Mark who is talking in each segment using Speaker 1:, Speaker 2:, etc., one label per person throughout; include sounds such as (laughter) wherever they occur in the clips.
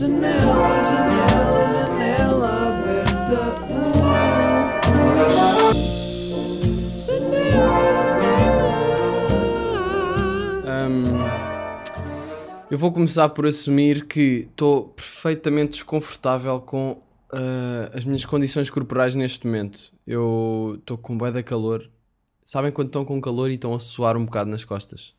Speaker 1: Janela, janela, janela aberta.
Speaker 2: Hum, eu vou começar por assumir que estou perfeitamente desconfortável com ah, as minhas condições corporais neste momento. Eu estou com bué de calor. Sabem quando estão com calor e estão a suar um bocado nas costas?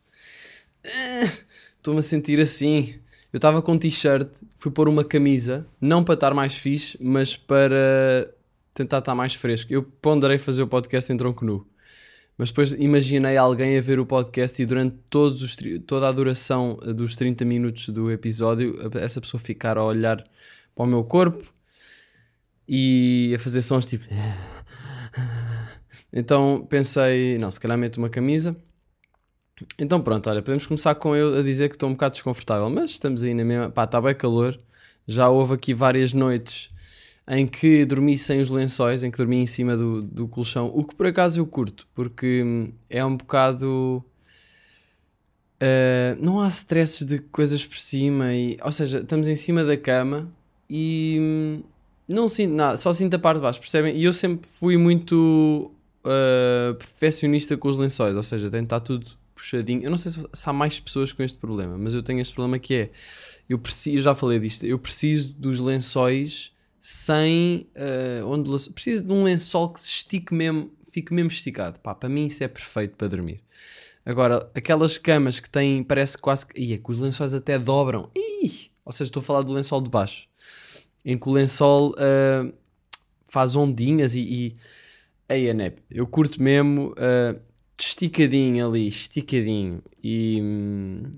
Speaker 2: Ah, Estou-me a sentir assim. Eu estava com um t-shirt, fui pôr uma camisa, não para estar mais fixe, mas para tentar estar mais fresco. Eu ponderei fazer o podcast em tronco nu. Mas depois imaginei alguém a ver o podcast e durante todos os, toda a duração eh, dos 30 minutos do episódio, essa pessoa ficar a olhar para o meu corpo e a fazer sons tipo. (laughs) Então pensei, não, se calhar meto uma camisa. Então pronto, olha, podemos começar com eu a dizer que estou um bocado desconfortável, mas estamos aí na mesma. Pá, está bem calor. Já houve aqui várias noites em que dormi sem os lençóis, em que dormi em cima do, do colchão, o que por acaso eu curto, porque hum, é um bocado. uh, não há stresses de coisas por cima, e, ou seja, estamos em cima da cama e hum, não sinto nada, só sinto a parte de baixo, percebem? E eu sempre fui muito uh, perfeccionista com os lençóis, ou seja, tem de estar tudo puxadinho. Eu não sei se, se há mais pessoas com este problema, mas eu tenho este problema que é, eu preciso, eu já falei disto, eu preciso dos lençóis sem uh, ondulação. Preciso de um lençol que se estique mesmo, fique mesmo esticado. Pá, para mim isso é perfeito para dormir. Agora, aquelas camas que têm, parece quase que. Ih, é que os lençóis até dobram. Ih! Ou seja, estou a falar do lençol de baixo. Em que o lençol uh, faz ondinhas e. e... Ei, Anep, eu curto mesmo uh, esticadinho ali, esticadinho. E,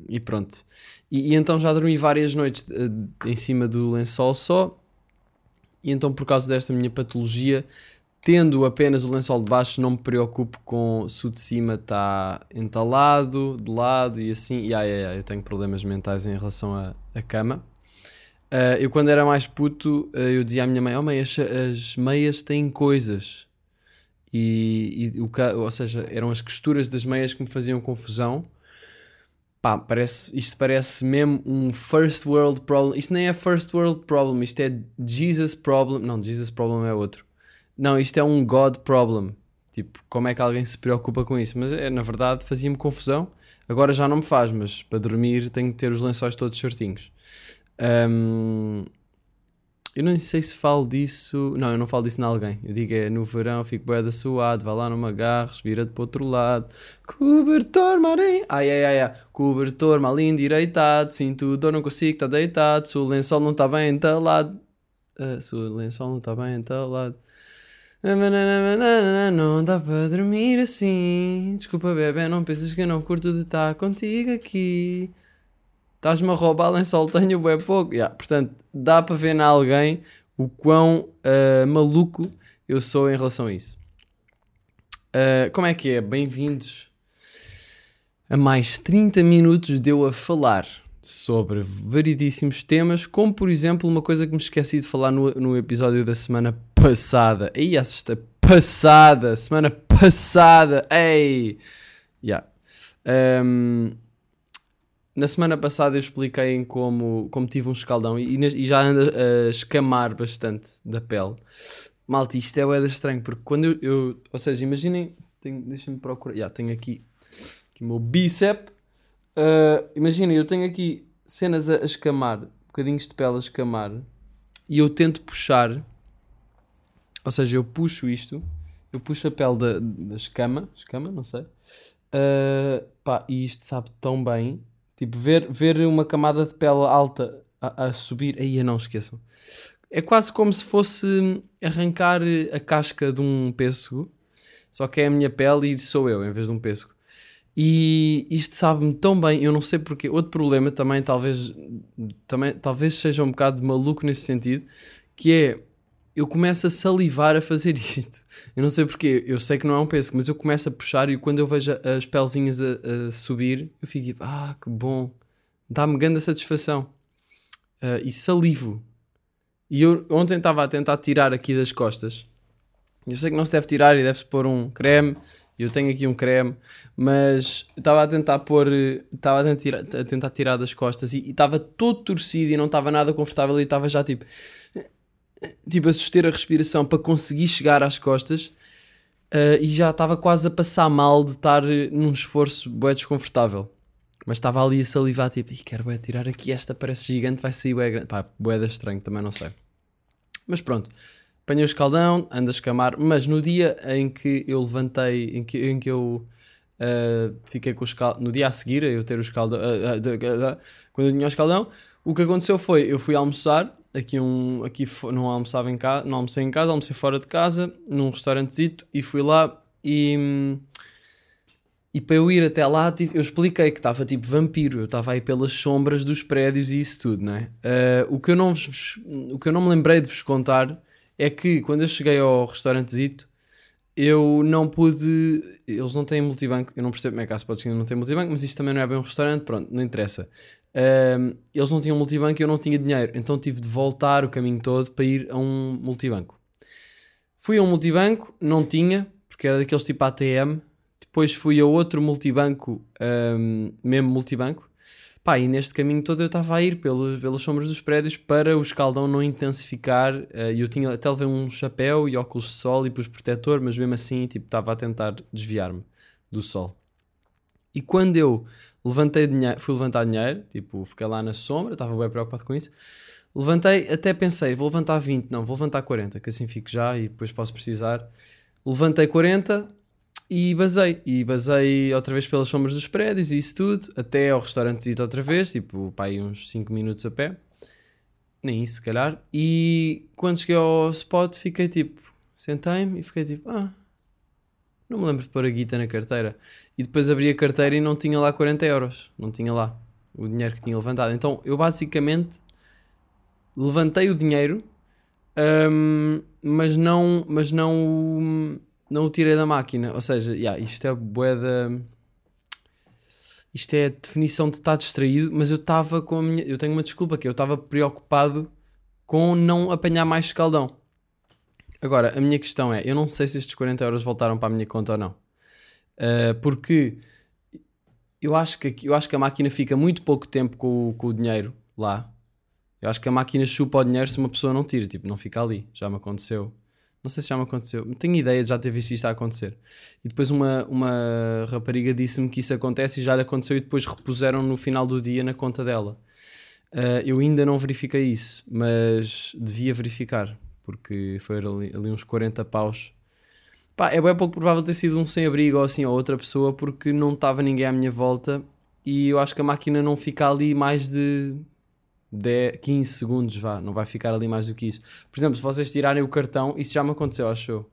Speaker 2: e pronto. E, e então já dormi várias noites uh, em cima do lençol só. E então, por causa desta minha patologia, tendo apenas o lençol de baixo, não me preocupo com se o de cima está entalado, de lado e assim. E ai, ai, ai, eu tenho problemas mentais em relação à cama. Ah, eu, quando era mais puto, ah, eu dizia à minha mãe: Oh, mãe, as, as meias têm coisas. E, e o ou seja, eram as costuras das meias que me faziam confusão. Pá, parece, isto parece mesmo um first world problem. Isto nem é first world problem, isto é Jesus problem. Não, Jesus problem é outro. Não, isto é um God problem. Tipo, como é que alguém se preocupa com isso? Mas é, na verdade fazia-me confusão. Agora já não me faz, mas para dormir tenho que ter os lençóis todos certinhos. Ahm, eu não sei se falo disso. Não, eu não falo disso em alguém. Eu digo é no verão, fico bué da suado, vai lá, não me agarres, vira-te para o outro lado. Cobertor marinho. Ai, ai, ai, ai. Cobertor mal endireitado. Sinto dor, não consigo, está deitado. Se o lençol não está bem entalado. Ah, se o lençol não está bem entalado. Não dá para dormir assim. Desculpa, bebê, não pensas que eu não curto de estar contigo aqui. Estás-me a roubar lençol, tenho bem pouco. Yeah, portanto, dá para ver na alguém o quão ah, maluco eu sou em relação a isso. Ah, como é que é? Bem-vindos a mais 30 minutos de eu a falar sobre variedíssimos temas, como por exemplo uma coisa que me esqueci de falar no, no episódio da semana passada. Ei, assustei. Passada! Semana passada! Ei! Yeah. Um, na semana passada eu expliquei em como, como tive um escaldão e, e já anda a escamar bastante da pele. Malta, isto é bué estranho, porque quando eu, eu- Ou seja, imaginem. Deixem-me procurar. Já, tenho aqui, aqui o meu bíceps. Uh, Imaginem, eu tenho aqui cenas a, a escamar, bocadinhos de pele a escamar, e eu tento puxar. Ou seja, eu puxo isto, eu puxo a pele da, da escama, escama, não sei. Uh, pá, e isto sabe tão bem. Tipo, ver, ver uma camada de pele alta a, a subir. Aí não esqueçam. É quase como se fosse arrancar a casca de um pêssego, só que é a minha pele e sou eu em vez de um pêssego. E isto sabe-me tão bem, eu não sei porque. Outro problema também, talvez, também, talvez seja um bocado maluco nesse sentido, que é eu começo a salivar a fazer (laughs) isto. Eu não sei porquê, eu sei que não é um pêssego, mas eu começo a puxar e quando eu vejo as pelzinhas a, a subir, eu fico tipo, ah, que bom, dá-me grande satisfação. Ah, e salivo. E eu ontem estava a tentar tirar aqui das costas. Eu sei que não se deve tirar e deve-se pôr um creme Eu tenho aqui um creme, mas estava a tentar pôr, estava a tentar, a tentar tirar das costas e estava todo torcido e não estava nada confortável e estava já tipo, tipo a suster a respiração para conseguir chegar às costas ah, e já estava quase a passar mal de estar eh, num esforço bué desconfortável. Mas estava ali a salivar, tipo, "Ih, quero bué tirar aqui esta, parece gigante, vai sair bué grande. Pá, bué da estranho, também não sei. Mas pronto, apanhei o escaldão, ando a escamar, mas no dia em que eu levantei, em que, em que eu ah, fiquei com o escaldão, no dia a seguir, eu ter o escaldão, ah, da- da- quando eu tinha o escaldão, o que aconteceu foi, eu fui almoçar, aqui um, aqui não almoçava em casa, não almocei em casa, almocei fora de casa, num restaurantezito, e fui lá e... e para eu ir até lá, eu expliquei que estava tipo vampiro, eu estava aí pelas sombras dos prédios e isso tudo, não é? Ah, o, que eu não vos- o que eu não me lembrei de vos contar é que quando eu cheguei ao restaurantezito, eu não pude. Eles não têm multibanco, eu não percebo como é que a Spots não tem multibanco, mas isto também não é bem um restaurante, pronto, não interessa. Ah, eles não tinham multibanco e eu não tinha dinheiro, então tive de voltar o caminho todo para ir a um multibanco. Fui a um multibanco, não tinha, porque era daqueles tipo ATM. Depois fui a outro multibanco, ahm, mesmo multibanco. Pá, e neste caminho todo eu estava a ir pelos, pelas sombras dos prédios para o escaldão não intensificar. eh, E eu tinha até levei um chapéu e óculos de sol e pus protetor, mas mesmo assim tipo, estava a tentar desviar-me do sol. E quando eu levantei dinheiro, fui levantar dinheiro, tipo, fiquei lá na sombra, estava bem preocupado com isso. Levantei, até pensei, vou levantar 20, não, vou levantar 40, que assim fico já e depois posso precisar. Levantei 40 e basei. E basei outra vez pelas sombras dos prédios e isso tudo, até ao restaurante outra vez, tipo, pá, aí uns 5 minutos a pé. Nem isso, se calhar. E quando cheguei ao spot, fiquei tipo, sentei-me e fiquei tipo, ah, não me lembro de pôr a guita na carteira. E depois abri a carteira e não tinha lá 40 euros. Não tinha lá o dinheiro que tinha levantado. Então eu basicamente levantei o dinheiro, hum, mas não, mas não, não o tirei da máquina. Ou seja, yeah, isto é bué da... Isto é a definição de estar distraído, mas eu estava com a minha... Eu tenho uma desculpa, que eu estava preocupado com não apanhar mais escaldão. Agora, a minha questão é, eu não sei se estes 40 euros voltaram para a minha conta ou não. Uh, porque eu acho, que, eu acho que a máquina fica muito pouco tempo com, o- com o dinheiro lá. Eu acho que a máquina chupa o dinheiro se uma pessoa não tira, tipo, não fica ali. Já me aconteceu. Não sei se já me aconteceu. Tenho ideia de já ter visto isto a acontecer. E depois uma, uma rapariga disse-me que isso acontece e já lhe aconteceu e depois repuseram no final do dia na conta dela. Uh, eu ainda não verifiquei isso, mas devia verificar, porque foi ali, ali uns 40 paus. Pá, é bem pouco provável ter sido um sem-abrigo ou assim, ou outra pessoa, porque não estava ninguém à minha volta e eu acho que a máquina não fica ali mais de 10, 15 segundos, vá, não vai ficar ali mais do que isso. Por exemplo, se vocês tirarem o cartão, isso já me aconteceu, acho eu.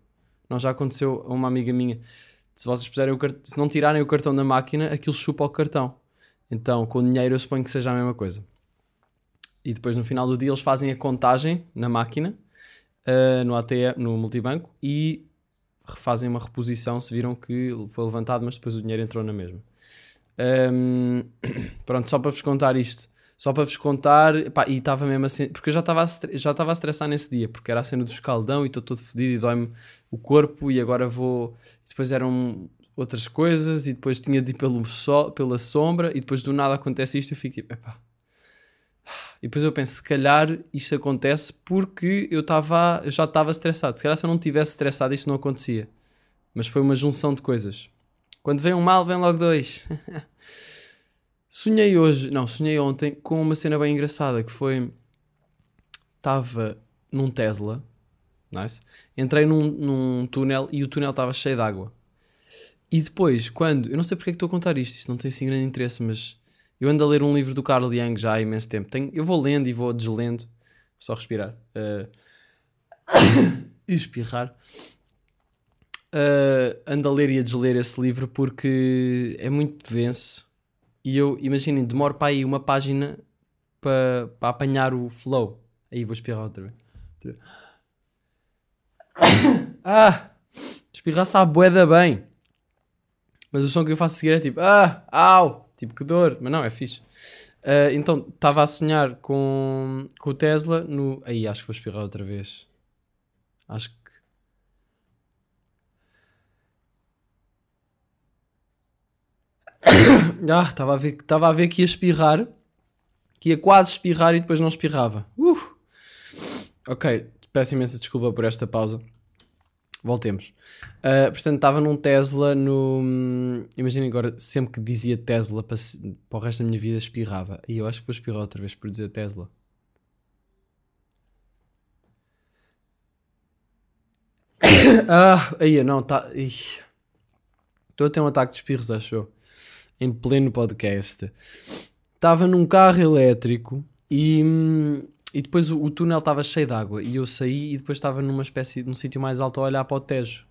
Speaker 2: Não, já aconteceu a uma amiga minha. Se vocês puserem o cartão, se não tirarem o cartão da máquina, aquilo chupa o cartão. Então, com dinheiro eu suponho que seja a mesma coisa. E depois no final do dia eles fazem a contagem na máquina, ah, no ATM, no multibanco, e refazem uma reposição se viram que foi levantado, mas depois o dinheiro entrou na mesma. Ahm, (clears throat) pronto, só para vos contar isto. Só para vos contar, pá, e estava mesmo assim, porque eu já estava já estava a estressar nesse dia, porque era a cena do escaldão e estou todo fodido e dói-me o corpo e agora vou. Depois eram outras coisas e depois tinha de ir pelo sol, pela sombra e depois do nada acontece isto e eu fico tipo, epá. E depois eu penso, se calhar isto acontece porque eu, estava eu já estava estressado. Se calhar se eu não tivesse estressado isto não acontecia. Mas foi uma junção de coisas. Quando vem um mal, vem logo dois. (laughs) sonhei hoje, não, sonhei ontem com uma cena bem engraçada que foi. Estava num Tesla, nice. Entrei num, num túnel e o túnel estava cheio de água. E depois, quando. Eu não sei porque é que estou a contar isto, isto não tem assim grande interesse, mas eu ando a ler um livro do Carl Jung já há imenso tempo. Tenho, eu vou lendo e vou deslendo, só respirar. e (coughs) espirrar. Uh, ando a ler e a desler esse livro porque é muito denso e eu, imaginem, demoro para aí uma página para para apanhar o flow. Aí vou espirrar outra vez. Outra vez. (coughs) Ah! Espirrar sabe boeda bem. Mas o som que eu faço seguir é tipo Ah! Au! Tipo, que dor, mas não, é fixe. Uh, então, estava a sonhar com, com o Tesla no. Aí, acho que vou espirrar outra vez. Acho que. (coughs) ah, estava a, ver, estava a ver que ia espirrar. Que ia quase espirrar e depois não espirrava. Uh! Ok, peço imensa desculpa por esta pausa. Voltemos. Uh, portanto, estava num Tesla no. Imaginem agora, sempre que dizia Tesla para, para o resto da minha vida, espirrava. E eu acho que vou espirrar outra vez por dizer Tesla. (coughs) ah, aí não, tá. Estou a ter um ataque de espirros, acho eu. Em pleno podcast. Estava num carro elétrico e, hum, e depois o, o túnel estava cheio de água. E eu saí e depois estava numa espécie, num sítio mais alto a olhar para o Tejo.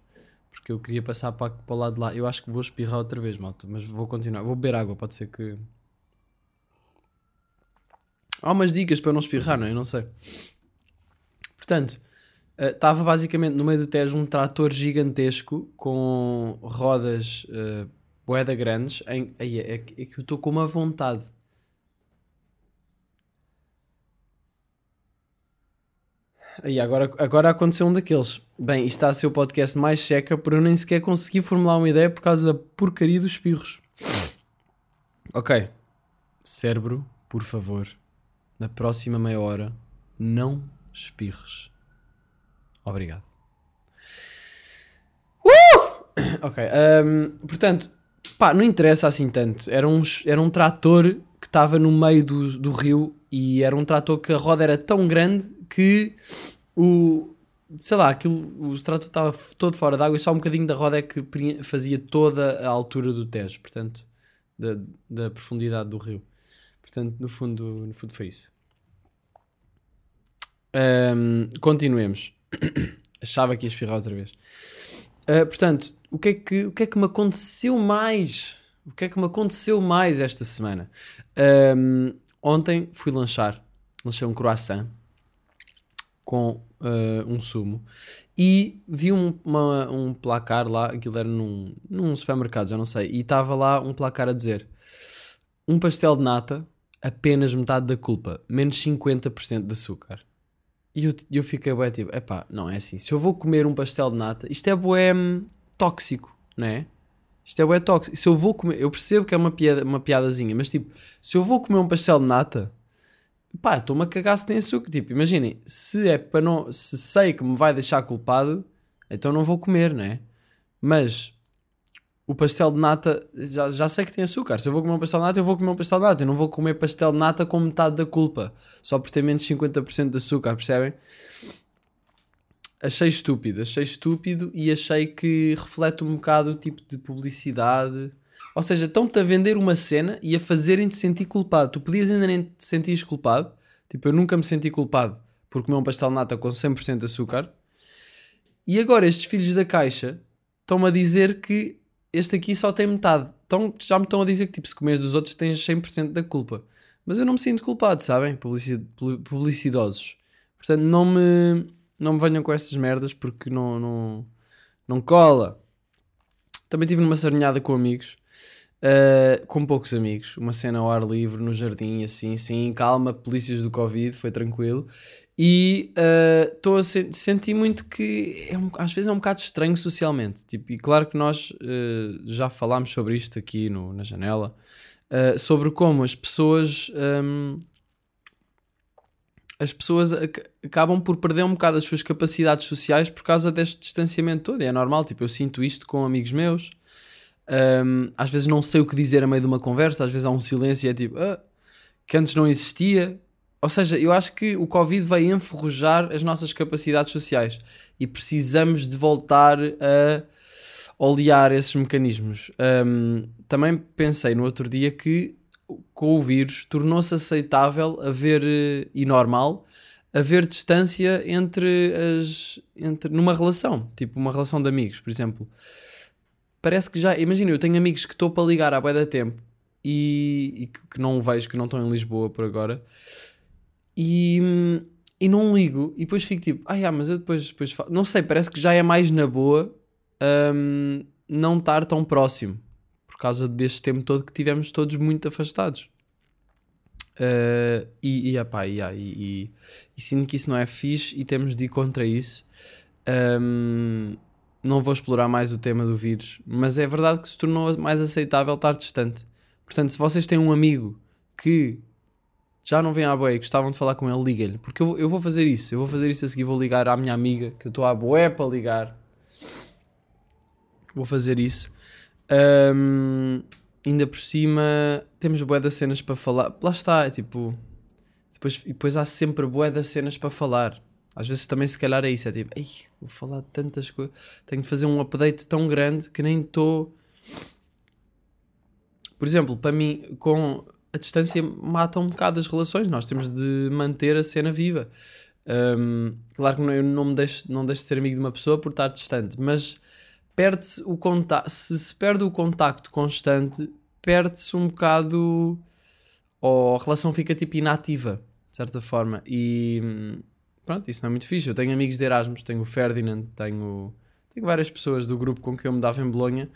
Speaker 2: Porque eu queria passar para, para o lado de lá. Eu acho que vou espirrar outra vez, malta. Mas vou continuar. Vou beber água, pode ser que. Há umas dicas para não espirrar, não é? Eu não sei. Portanto, eh, estava basicamente no meio do Tejo um trator gigantesco com rodas uh, boeda grandes. Em, aí, é, que- é que eu estou com uma vontade. Aí, agora, agora aconteceu um daqueles. Bem, isto está a ser o podcast mais checa por eu nem sequer conseguir formular uma ideia por causa da porcaria dos espirros. Ok. Cérebro, por favor, na próxima meia hora, não espirres. Obrigado. Uh! (coughs) Ok. hum, portanto, pá, não interessa assim tanto. Era um, era um trator estava no meio do, do rio e era um trator que a roda era tão grande que o. Sei lá, aquilo, o trator estava todo fora d'água e só um bocadinho da roda é que fazia toda a altura do Tejo, portanto, da, da profundidade do rio. Portanto, no fundo, no fundo foi isso. Hum, continuemos. (coughs) Achava que ia espirrar outra vez. Uh, portanto, o que, é que, o que é que me aconteceu mais? O que é que me aconteceu mais esta semana? Um, ontem fui lanchar. Lanchei um croissant com uh, um sumo e vi um, uma- um placar lá, aquilo era num, num supermercado, já não sei, e estava lá um placar a dizer um pastel de nata, apenas metade da culpa, menos 50% de açúcar. E eu, eu fiquei bué tipo, epá, não é assim, se eu vou comer um pastel de nata, isto é bué hum, tóxico, não é? Isto é bué tóxico. Se eu vou comer, eu percebo que é uma, piada, uma piadazinha, mas tipo, se eu vou comer um pastel de nata, pá, estou-me a cagar se tem açúcar. Tipo, imaginem, se é para não, se sei que me vai deixar culpado, então não vou comer, não é? Mas o pastel de nata, já, já sei que tem açúcar. Se eu vou comer um pastel de nata, eu vou comer um pastel de nata. Eu não vou comer pastel de nata com metade da culpa, só por ter menos 50% de açúcar, percebem? Achei estúpido, achei estúpido e achei que reflete um bocado o tipo de publicidade. Ou seja, estão-te a vender uma cena e a fazerem-te sentir culpado. Tu podias ainda nem te sentires culpado. Tipo, eu nunca me senti culpado por comer um pastel de nata com 100% de açúcar. E agora estes filhos da caixa estão-me a dizer que este aqui só tem metade. Então, já me estão a dizer que tipo, se comeres dos outros tens 100% da culpa. Mas eu não me sinto culpado, sabem? Publici- pu- Publicidosos. Portanto, não me, não me venham com estas merdas porque não, não, não cola. Também estive numa sardinhada com amigos. Uh, com poucos amigos, uma cena ao ar livre, no jardim, assim, sim, calma, polícias do Covid, foi tranquilo. E estou a sen- senti muito que é um- às vezes é um bocado estranho socialmente. Tipo, e claro que nós uh, já falámos sobre isto aqui no, na janela, uh, sobre como as pessoas. um, as pessoas ac- acabam por perder um bocado as suas capacidades sociais por causa deste distanciamento todo. E é normal, tipo, eu sinto isto com amigos meus. Um, às vezes não sei o que dizer a meio de uma conversa, às vezes há um silêncio e é tipo, ah, que antes não existia. Ou seja, eu acho que o Covid veio enferrujar as nossas capacidades sociais e precisamos de voltar a olear esses mecanismos. Um, também pensei no outro dia que com o vírus tornou-se aceitável haver eh, e normal haver distância entre as entre numa relação, tipo uma relação de amigos, por exemplo parece que já. Imagina, eu tenho amigos que estou para ligar há bué da tempo e, e que, que não vejo, que não estão em Lisboa por agora e, e não ligo. E depois fico tipo, ah, mas eu depois, depois falo. Não sei, parece que já é mais na boa hum, não estar tão próximo causa deste tempo todo que tivemos todos muito afastados. Uh, e, e, e, e, e sinto que isso não é fixe e temos de ir contra isso. Um, não vou explorar mais o tema do vírus, mas é verdade que se tornou mais aceitável estar distante. Portanto, se vocês têm um amigo que já não vem à boé e gostavam de falar com ele, liguem-lhe. Porque eu, eu vou fazer isso. Eu vou fazer isso a seguir. Vou ligar à minha amiga, que eu estou à boé para ligar. Vou fazer isso. Ahm, ainda por cima, temos boé das cenas para falar. Lá está, é tipo. Depois, depois há sempre boé das cenas para falar. Às vezes também, se calhar, é isso. É tipo, Ei, vou falar de tantas coisas. Tenho de fazer um update tão grande que nem estou. Por exemplo, para mim, com a distância mata um bocado as relações. Nós temos de manter a cena viva. Hum, claro que eu não me deixo, não deixo de ser amigo de uma pessoa por estar distante, mas perde-se o contacto. Se se perde o contacto constante, perde-se um bocado. Ou a relação fica tipo inativa, de certa forma. E pronto, isso não é muito fixe. Eu tenho amigos de Erasmus, tenho o Ferdinand, tenho, tenho várias pessoas do grupo com que eu me dava em Bolonha.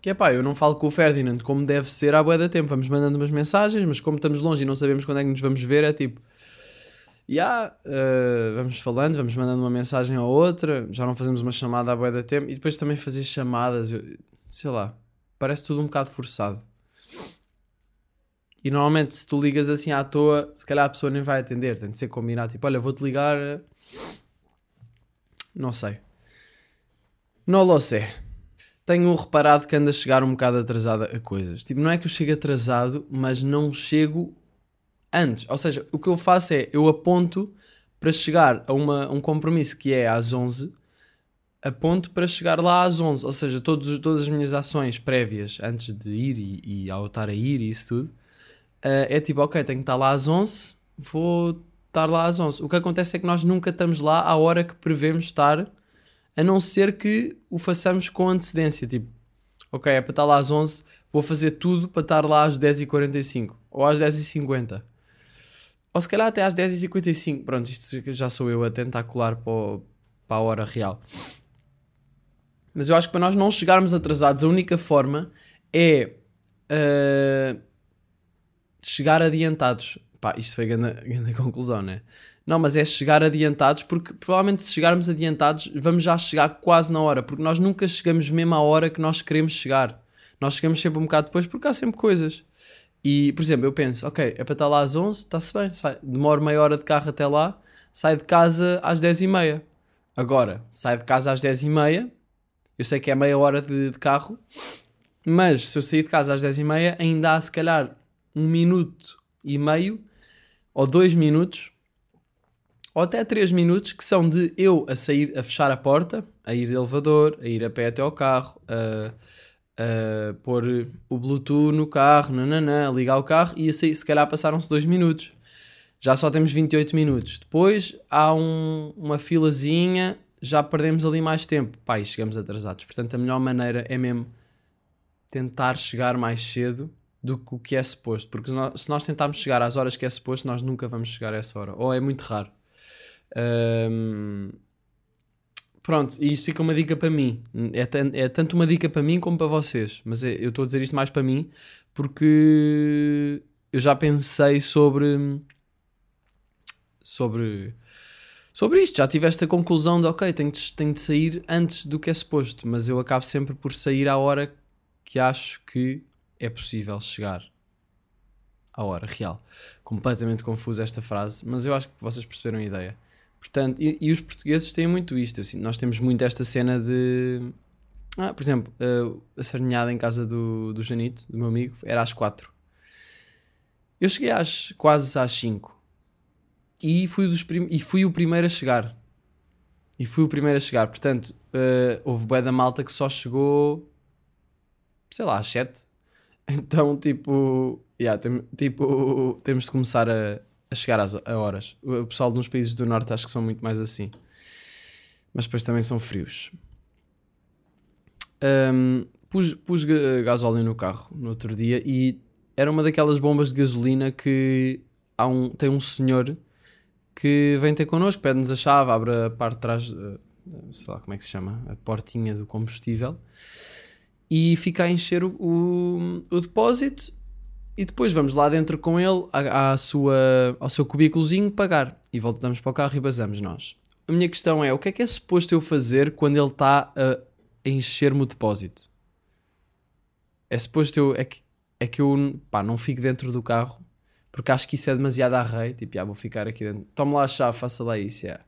Speaker 2: Que é pá, eu não falo com o Ferdinand como deve ser à boa da tempo. Vamos mandando umas mensagens, mas como estamos longe e não sabemos quando é que nos vamos ver, é tipo. Ya, eh, vamos falando, vamos mandando uma mensagem ou outra, já não fazemos uma chamada à boa da tempo e depois também fazer chamadas, eu- sei lá, parece tudo um bocado forçado. E normalmente se tu ligas assim à toa, se calhar a pessoa nem vai atender, tem de ser combinado, tipo, olha, vou-te ligar, eh, não sei. Não lo sei tenho reparado que ando a chegar um bocado atrasada a coisas. Tipo, não é que eu chego atrasado, mas não chego antes. Ou seja, o que eu faço é, eu aponto para chegar a uma, um compromisso que é às 11, aponto para chegar lá às 11. Ou seja, todos, os- todas as minhas ações prévias, antes de ir e, e ao estar a ir e isso tudo, eh, é tipo, ok, tenho que estar lá às 11, vou estar lá às 11. O que acontece é que nós nunca estamos lá à hora que prevemos estar, a não ser que o façamos com antecedência. Tipo, ok, é para estar lá às 11, vou fazer tudo para estar lá às 10h45 ou às 10h50. Ou se calhar até às 10h55. Pronto, isto já sou eu a tentar colar para, o- para a hora real. Mas eu acho que para nós não chegarmos atrasados, a única forma é ah, chegar adiantados. Pá, isto foi a (laughs) grande conclusão, né? Não, mas é chegar adiantados, porque provavelmente se chegarmos adiantados, vamos já chegar quase na hora, porque nós nunca chegamos mesmo à hora que nós queremos chegar. Nós chegamos sempre um bocado depois, porque há sempre coisas. E, por exemplo, eu penso, ok, é para estar lá às 11, está-se bem, sai, demoro meia hora de carro até lá, sai de casa às 10h30. Agora, sai de casa às 10h30, eu sei que é meia hora de, de carro, mas se eu sair de casa às 10h30, ainda há se calhar um minuto e meio, ou dois minutos, ou até 3 minutos que são de eu a sair, a fechar a porta, a ir de elevador, a ir a pé até ao carro, a, a pôr o Bluetooth no carro, nananã, ligar o carro e a sair, se calhar passaram-se 2 minutos. Já só temos 28 minutos. Depois há um- uma filazinha, já perdemos ali mais tempo. E chegamos atrasados. Portanto, a melhor maneira é mesmo tentar chegar mais cedo do que o que é suposto. Porque se nós, tentarmos chegar às horas que é suposto, nós nunca vamos chegar a essa hora. Ou é muito raro. Ahm, pronto, e isto fica uma dica para mim. É, é tanto uma dica para mim como para vocês. Mas é- eu estou a dizer isto mais para mim porque eu já pensei sobre. Sobre. Sobre isto, já tive esta conclusão de ok, tenho de, tenho de sair antes do que é suposto, mas eu acabo sempre por sair à hora que acho que é possível chegar à hora real. Completamente confusa esta frase, mas eu acho que vocês perceberam a ideia. Portanto, e, e os portugueses têm muito isto. sinto- nós temos muito esta cena de. Ah, por exemplo, uh, a sardinhada em casa do, do Janito, do meu amigo, era às 4. Eu cheguei às quase às 5 e fui, dos prim- e fui o primeiro a chegar. E fui o primeiro a chegar. Portanto, uh, houve bué da malta que só chegou, sei lá, às 7. (laughs) Então, tipo, yeah, tem- tipo temos de começar a, a chegar às a horas. O pessoal nos países do Norte acho que são muito mais assim. Mas depois também são frios. Um, pus pus ga- gasóleo no carro no outro dia e era uma daquelas bombas de gasolina que há um, tem um senhor que vem ter connosco, pede-nos a chave, abre a parte de trás, eh, sei lá como é que se chama, a portinha do combustível e fica a encher o, o, o depósito e depois vamos lá dentro com ele à, à sua, ao seu cubículozinho pagar e voltamos para o carro e basamos nós. A minha questão é, o que é que é suposto eu fazer quando ele está a encher-me o depósito? é suposto eu. É que, é que eu pá, não fico dentro do carro porque acho que isso é demasiado a rei. Tipo, ah, vou ficar aqui dentro. Toma lá a chave, faça lá isso. Yeah.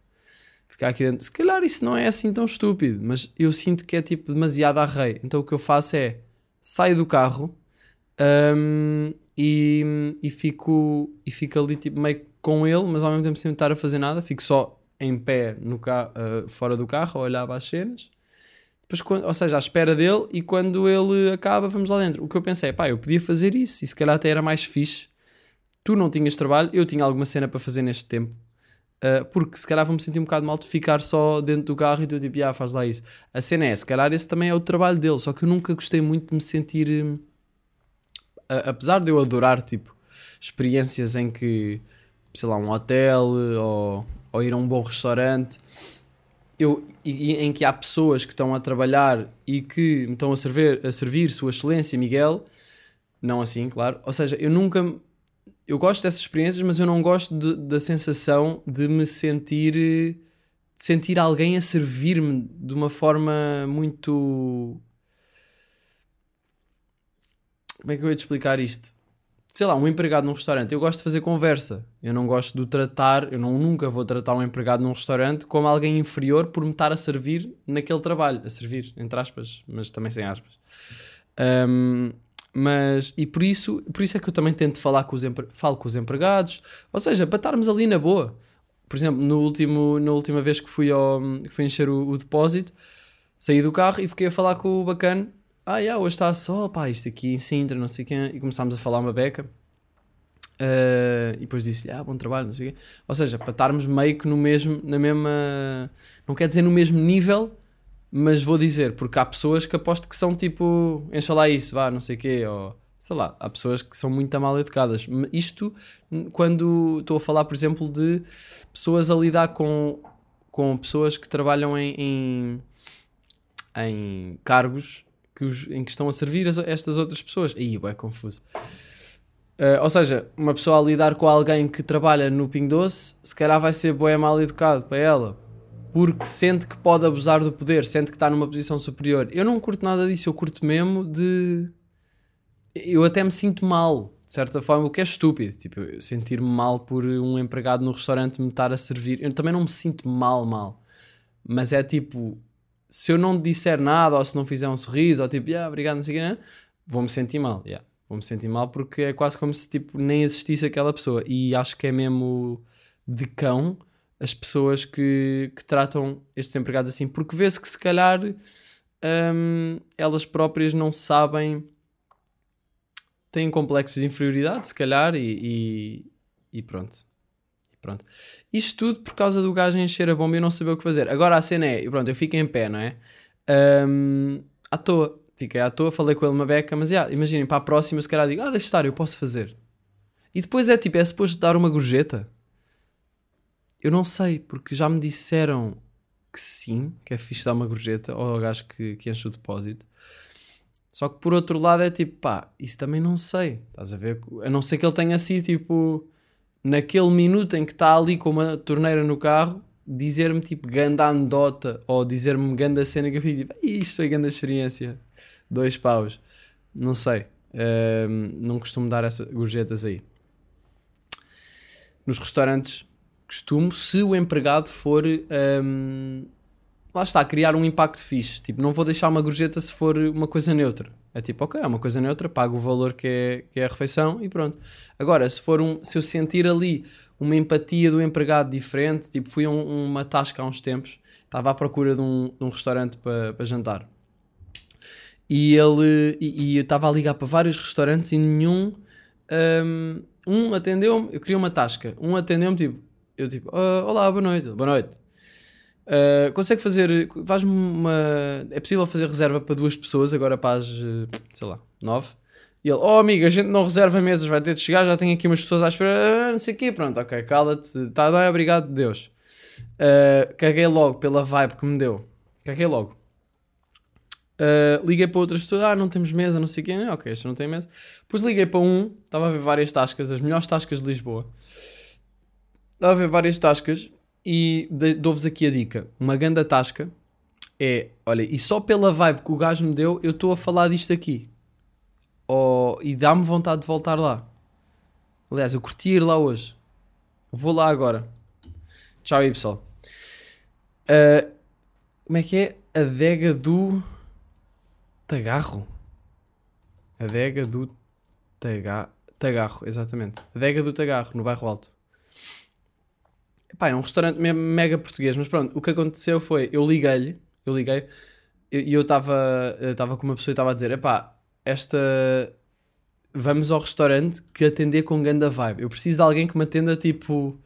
Speaker 2: Ficar aqui dentro. Se calhar isso não é assim tão estúpido, mas eu sinto que é tipo demasiado a rei. Então o que eu faço é saio do carro um, e, e, fico, e fico ali tipo, meio com ele, mas ao mesmo tempo sem estar a fazer nada. Fico só em pé no carro, uh, fora do carro a olhar para as cenas. Depois, quando, ou seja, à espera dele e quando ele acaba, vamos lá dentro. O que eu pensei é, pá, eu podia fazer isso e se calhar até era mais fixe tu não tinhas trabalho, eu tinha alguma cena para fazer neste tempo. Uh, porque se calhar vou-me sentir um bocado mal de ficar só dentro do carro e tu tipo, ah, faz lá isso. A cena é, se calhar esse também é o trabalho dele, só que eu nunca gostei muito de me sentir. Apesar de eu adorar, tipo, experiências em que, sei lá, um hotel ou, ou ir a um bom restaurante, eu, e, em que há pessoas que estão a trabalhar e que me estão a servir, a servir Sua Excelência Miguel, não assim, claro. Ou seja, eu nunca eu gosto dessas experiências, mas eu não gosto de, da sensação de me sentir de sentir alguém a servir-me de uma forma muito como é que eu ia te explicar isto? Sei lá, um empregado num restaurante, eu gosto de fazer conversa. Eu não gosto de tratar, eu não, nunca vou tratar um empregado num restaurante como alguém inferior por me estar a servir naquele trabalho. A servir, entre aspas, mas também sem aspas. Um, mas, e por isso, por isso é que eu também tento falar com os, falo com os empregados, ou seja, para estarmos ali na boa. Por exemplo, no último, na última vez que fui, ao, que fui encher o, o, depósito, saí do carro e fiquei a falar com o bacana. Ah, yeah, hoje está só, pá, isto aqui em Sintra, não sei quem. E começámos a falar uma beca. Uh, e depois disse-lhe, ah, bom trabalho, não sei quê. Ou seja, para estarmos meio que no mesmo, na mesma. Não quer dizer no mesmo nível, mas vou dizer, porque há pessoas que aposto que são tipo, encha lá isso, vá, não sei o quê, ou sei lá, há pessoas que são muito mal educadas. Isto quando estou a falar, por exemplo, de pessoas a lidar com, com pessoas que trabalham em, em, em cargos que os, em que estão a servir as, estas outras pessoas. Aí, é confuso. Uh, ou seja, uma pessoa a lidar com alguém que trabalha no Ping Doce, se calhar vai ser boé mal educado para ela porque sente que pode abusar do poder, sente que está numa posição superior. Eu não curto nada disso, eu curto mesmo de. Eu até me sinto mal, de certa forma, o que é estúpido. Tipo, sentir-me mal por um empregado no restaurante me estar a servir. Eu também não me sinto mal, mal. Mas é tipo, se eu não disser nada ou se não fizer um sorriso ou tipo, ah, obrigado, não sei o que, vou-me sentir mal. Yeah. Vou-me sentir mal porque é quase como se tipo, nem existisse aquela pessoa. E acho que é mesmo de cão as pessoas que, que tratam estes empregados assim, porque vê-se que se calhar um, elas próprias não sabem, têm complexos de inferioridade, se calhar, e, e, e pronto. Pronto. Isto tudo por causa do gajo encher a bomba e não saber o que fazer. Agora a cena é, pronto, eu fico em pé, não é? Um, à toa. Fiquei à toa, falei com ele uma beca, mas yeah, imaginem, para a próxima, se calhar digo, ah, deixa estar, eu posso fazer. E depois é tipo, é suposto dar uma gorjeta. Eu não sei, porque já me disseram que sim, que é fixe dar uma gorjeta ao gajo que, que enche o depósito. Só que por outro lado é tipo, pá, isso também não sei. Estás a ver? A não ser que ele tenha sido tipo, naquele minuto em que está ali com uma torneira no carro, dizer-me tipo ganda anedota ou dizer-me ganda cena que eu fico tipo, isto foi ganda experiência. Dois paus. Não sei. Não costumo dar essas gorjetas aí. Nos restaurantes costumo se o empregado for. Um, lá está, criar um impacto fixe. Tipo, não vou deixar uma gorjeta se for uma coisa neutra. É tipo, ok, é uma coisa neutra, pago o valor que é, que é a refeição e pronto. Agora, se for um, se eu sentir ali uma empatia do empregado diferente, tipo, fui a um, uma tasca há uns tempos, estava à procura de um, de um restaurante para pa jantar. E ele e, e eu estava a ligar para vários restaurantes e nenhum um, um atendeu-me, eu queria uma tasca, um atendeu-me tipo, eu tipo, uh, olá, boa noite. Boa noite. Uh, consegue fazer. Faz-me uma. É possível fazer reserva para duas pessoas agora para as. sei lá, nove? E ele, oh amigo, a gente não reserva mesas, vai ter de chegar, já tenho aqui umas pessoas à espera, ah, não sei o quê, pronto, ok, cala-te, está bem, obrigado, Deus. Uh, caguei logo pela vibe que me deu. Caguei logo. Uh, liguei para outras pessoas, ah, não temos mesa, não sei o quê, ok, este não tem mesa. Depois liguei para um, estava a ver várias tascas, as melhores tascas de Lisboa. Estava a ver várias tascas e dou-vos aqui a dica. Uma grande tasca é, olha, e só pela vibe que o gajo me deu, eu estou a falar disto aqui. ou, e dá-me vontade de voltar lá. Aliás, eu curti ir lá hoje. Vou lá agora. Tchau aí, pessoal. Ah, como é que é? Adega do Tagarro. Adega do Taga... Tagarro, exatamente. Adega do Tagarro, no bairro Alto. Epá, é um restaurante mesmo mega português, mas pronto, o que aconteceu foi, eu liguei-lhe, eu liguei, e eu estava com uma pessoa e estava a dizer, epá, esta... Vamos ao restaurante que atender com ganda vibe. Eu preciso de alguém que me atenda tipo...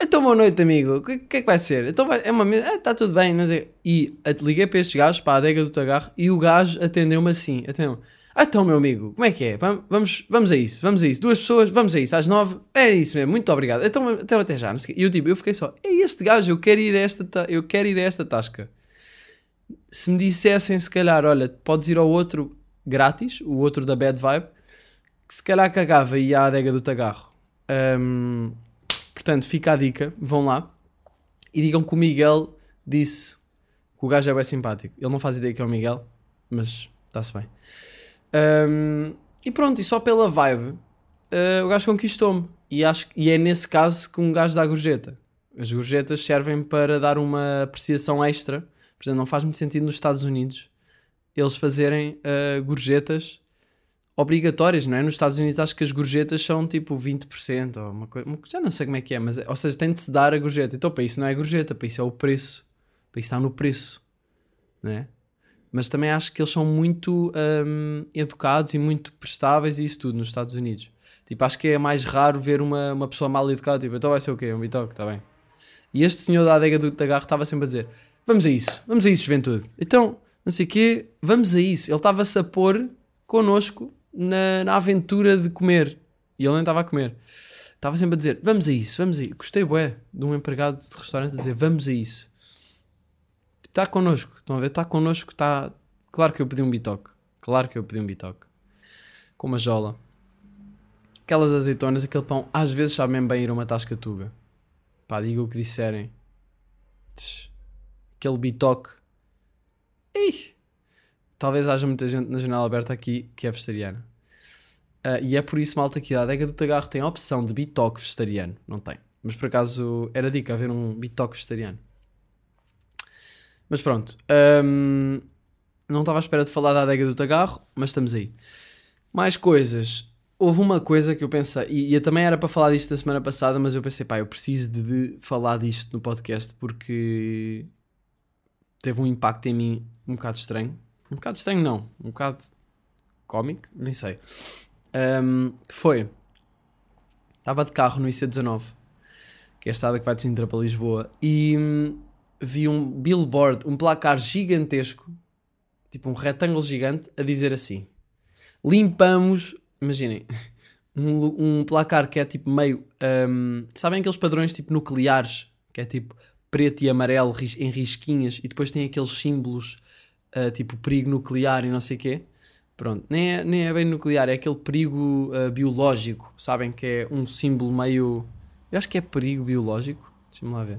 Speaker 2: Então, boa noite, amigo. O que, que é que vai ser? Então, vai, é uma mesa. Ah, tá tudo bem, não sei. E liguei para estes gajos, para a adega do Tagarro, e o gajo atendeu-me assim: atendeu então, meu amigo, como é que é? Vam- Vamos, vamos a isso, vamos a isso. Duas pessoas, vamos a isso, às nove. É isso mesmo, muito obrigado. Então, até já. E eu, tipo, eu fiquei só: é este gajo, eu quero ir a esta, ta- eu quero ir esta tasca. Se me dissessem, se calhar, olha, podes ir ao outro grátis, o outro da Bad Vibe, que se calhar cagava e ia à adega do Tagarro. Portanto, fica a dica, vão lá e digam que o Miguel disse que o gajo é bem simpático. Ele não faz ideia que é o Miguel, mas está-se bem. Ahm, e pronto, e só pela vibe, ah, o gajo conquistou-me. E, acho, e é nesse caso que um gajo dá gorjeta. As gorjetas servem para dar uma apreciação extra. Portanto, não faz muito sentido nos Estados Unidos eles fazerem ah, gorjetas obrigatórias, não é? Nos Estados Unidos acho que as gorjetas são tipo 20% ou uma coisa, já não sei como é que é, mas ou seja, tem de se dar a gorjeta. Então para isso não é gorjeta, para isso é o preço. Para isso está no preço, não é? Mas também acho que eles são muito hum, educados e muito prestáveis e isso tudo nos Estados Unidos. Tipo, acho que é mais raro ver uma, uma pessoa mal educada, tipo, então vai ser o quê? Um bitoque, está bem. E este senhor da adega do Tagarro estava sempre a dizer, vamos a isso, vamos a isso, juventude. Então, não sei o quê, vamos a isso. Ele estava-se a pôr connosco na, na aventura de comer. E ele nem estava a comer. Estava sempre a dizer, vamos a isso, vamos a isso. Gostei, bué, de um empregado de restaurante a dizer, vamos a isso. Está connosco, estão a ver? Está connosco, está... Claro que eu pedi um bitoque. Claro que eu pedi um bitoque. Com uma jola. Aquelas azeitonas, aquele pão, às vezes sabe bem ir a uma tasca tuga. Pá, diga o que disserem. Aquele bitoque. Ih! Talvez haja muita gente na janela aberta aqui que é vegetariana. Ah, e é por isso, malta, que a adega do Tagarro tem a opção de bitoque vegetariano. Não tem. Mas por acaso era dica haver um bitoque vegetariano. Mas pronto. ahm, não estava à espera de falar da adega do Tagarro, mas estamos aí. Mais coisas. Houve uma coisa que eu pensei, e, e também era para falar disto na semana passada, mas eu pensei, pá, eu preciso de, de falar disto no podcast porque teve um impacto em mim um bocado estranho. Um bocado estranho, não. Um bocado cómico, nem sei. Ahm, que foi. Estava de carro no IC19, que é a estrada que vai de Sintra para Lisboa, e hum, vi um billboard, um placar gigantesco, tipo um retângulo gigante, a dizer assim: Limpamos. Imaginem, (laughs) um, um placar que é tipo meio. hum, sabem aqueles padrões tipo nucleares? Que é tipo preto e amarelo em risquinhas, e depois tem aqueles símbolos ah, tipo perigo nuclear e não sei o quê. Pronto, nem é, nem é bem nuclear, é aquele perigo ah, biológico, sabem? Que é um símbolo meio. Eu acho que é perigo biológico. Deixa-me lá ver.